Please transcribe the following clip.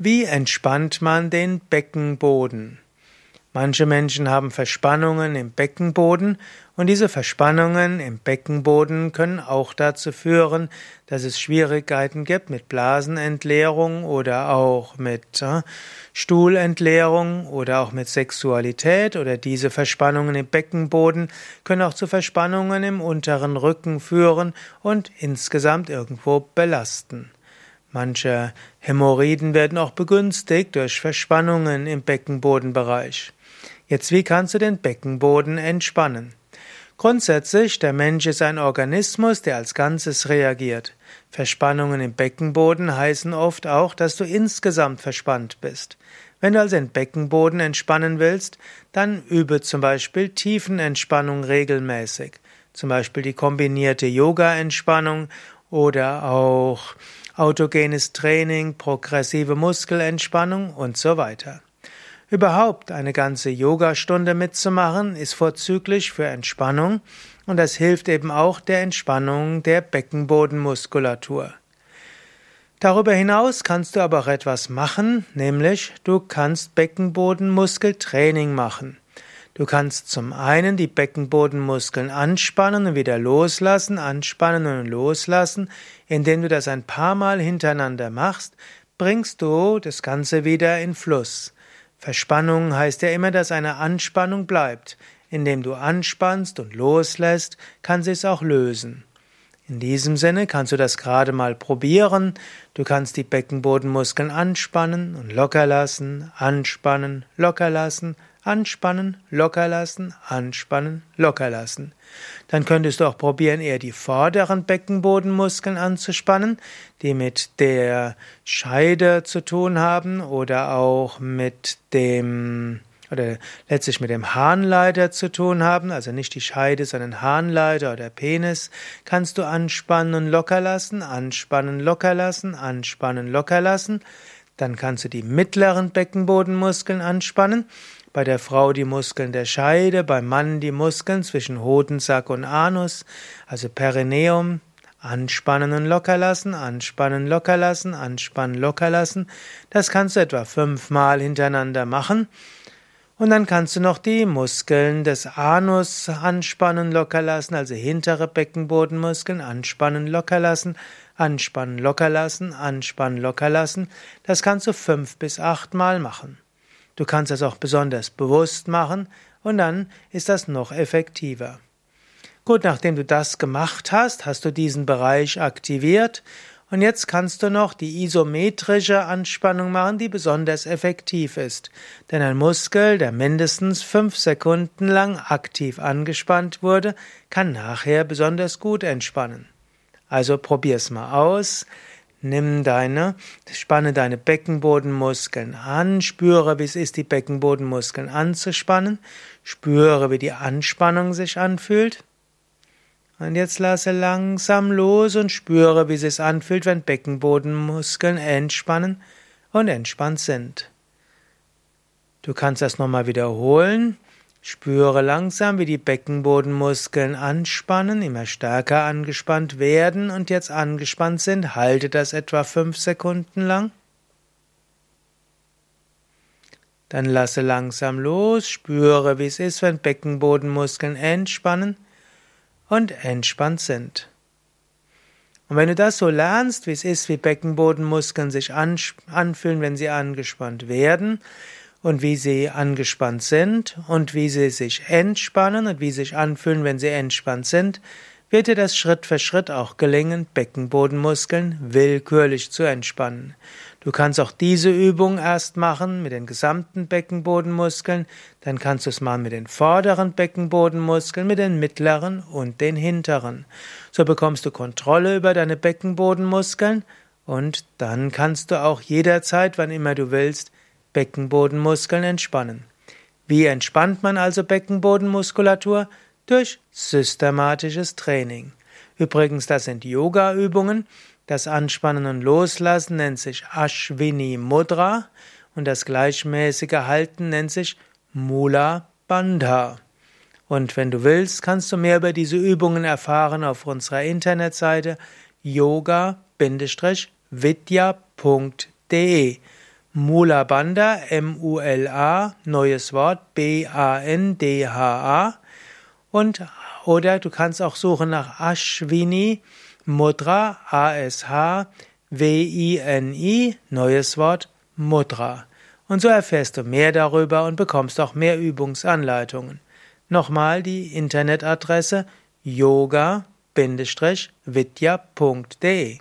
Wie entspannt man den Beckenboden? Manche Menschen haben Verspannungen im Beckenboden und diese Verspannungen im Beckenboden können auch dazu führen, dass es Schwierigkeiten gibt mit Blasenentleerung oder auch mit äh, Stuhlentleerung oder auch mit Sexualität oder diese Verspannungen im Beckenboden können auch zu Verspannungen im unteren Rücken führen und insgesamt irgendwo belasten. Manche Hämorrhoiden werden auch begünstigt durch Verspannungen im Beckenbodenbereich. Jetzt, wie kannst du den Beckenboden entspannen? Grundsätzlich, der Mensch ist ein Organismus, der als Ganzes reagiert. Verspannungen im Beckenboden heißen oft auch, dass du insgesamt verspannt bist. Wenn du also den Beckenboden entspannen willst, dann übe zum Beispiel Tiefenentspannung regelmäßig. Zum Beispiel die kombinierte Yoga-Entspannung oder auch autogenes Training, progressive Muskelentspannung und so weiter. Überhaupt eine ganze Yogastunde mitzumachen ist vorzüglich für Entspannung und das hilft eben auch der Entspannung der Beckenbodenmuskulatur. Darüber hinaus kannst du aber auch etwas machen, nämlich du kannst Beckenbodenmuskeltraining machen. Du kannst zum einen die Beckenbodenmuskeln anspannen und wieder loslassen, anspannen und loslassen. Indem du das ein paar Mal hintereinander machst, bringst du das Ganze wieder in Fluss. Verspannung heißt ja immer, dass eine Anspannung bleibt. Indem du anspannst und loslässt, kann sie es auch lösen. In diesem Sinne kannst du das gerade mal probieren. Du kannst die Beckenbodenmuskeln anspannen und locker lassen, anspannen, locker lassen, Anspannen, locker lassen, anspannen, locker lassen. Dann könntest du auch probieren, eher die vorderen Beckenbodenmuskeln anzuspannen, die mit der Scheide zu tun haben oder auch mit dem oder letztlich mit dem Harnleiter zu tun haben, also nicht die Scheide, sondern Harnleiter oder Penis, kannst du anspannen und locker lassen, anspannen, locker lassen, anspannen, locker lassen. Dann kannst du die mittleren Beckenbodenmuskeln anspannen bei der Frau die Muskeln der Scheide, beim Mann die Muskeln zwischen Hodensack und Anus, also Perineum, anspannen und locker lassen, anspannen, locker lassen, anspannen, locker lassen. Das kannst du etwa fünfmal hintereinander machen. Und dann kannst du noch die Muskeln des Anus anspannen, locker lassen, also hintere Beckenbodenmuskeln anspannen, locker lassen, anspannen, locker lassen, anspannen, locker lassen. Das kannst du fünf bis achtmal machen. Du kannst es auch besonders bewusst machen und dann ist das noch effektiver. Gut, nachdem du das gemacht hast, hast du diesen Bereich aktiviert und jetzt kannst du noch die isometrische Anspannung machen, die besonders effektiv ist. Denn ein Muskel, der mindestens fünf Sekunden lang aktiv angespannt wurde, kann nachher besonders gut entspannen. Also probier's mal aus. Nimm deine, spanne deine Beckenbodenmuskeln an, spüre, wie es ist, die Beckenbodenmuskeln anzuspannen, spüre, wie die Anspannung sich anfühlt. Und jetzt lasse langsam los und spüre, wie es sich anfühlt, wenn Beckenbodenmuskeln entspannen und entspannt sind. Du kannst das nochmal wiederholen. Spüre langsam, wie die Beckenbodenmuskeln anspannen, immer stärker angespannt werden und jetzt angespannt sind. Halte das etwa fünf Sekunden lang. Dann lasse langsam los, spüre, wie es ist, wenn Beckenbodenmuskeln entspannen und entspannt sind. Und wenn du das so lernst, wie es ist, wie Beckenbodenmuskeln sich anfühlen, wenn sie angespannt werden, und wie sie angespannt sind und wie sie sich entspannen und wie sie sich anfühlen, wenn sie entspannt sind, wird dir das Schritt für Schritt auch gelingen, Beckenbodenmuskeln willkürlich zu entspannen. Du kannst auch diese Übung erst machen mit den gesamten Beckenbodenmuskeln, dann kannst du es mal mit den vorderen Beckenbodenmuskeln, mit den mittleren und den hinteren. So bekommst du Kontrolle über deine Beckenbodenmuskeln und dann kannst du auch jederzeit, wann immer du willst, Beckenbodenmuskeln entspannen. Wie entspannt man also Beckenbodenmuskulatur? Durch systematisches Training. Übrigens, das sind Yoga-Übungen. Das Anspannen und Loslassen nennt sich Ashwini Mudra und das gleichmäßige Halten nennt sich Mula Bandha. Und wenn du willst, kannst du mehr über diese Übungen erfahren auf unserer Internetseite yoga-vidya.de Mula Bandha, M-U-L-A, neues Wort, B-A-N-D-H-A. Und, oder du kannst auch suchen nach Ashwini Mudra, A-S-H-W-I-N-I, neues Wort, Mudra. Und so erfährst du mehr darüber und bekommst auch mehr Übungsanleitungen. Nochmal die Internetadresse yoga-vidya.de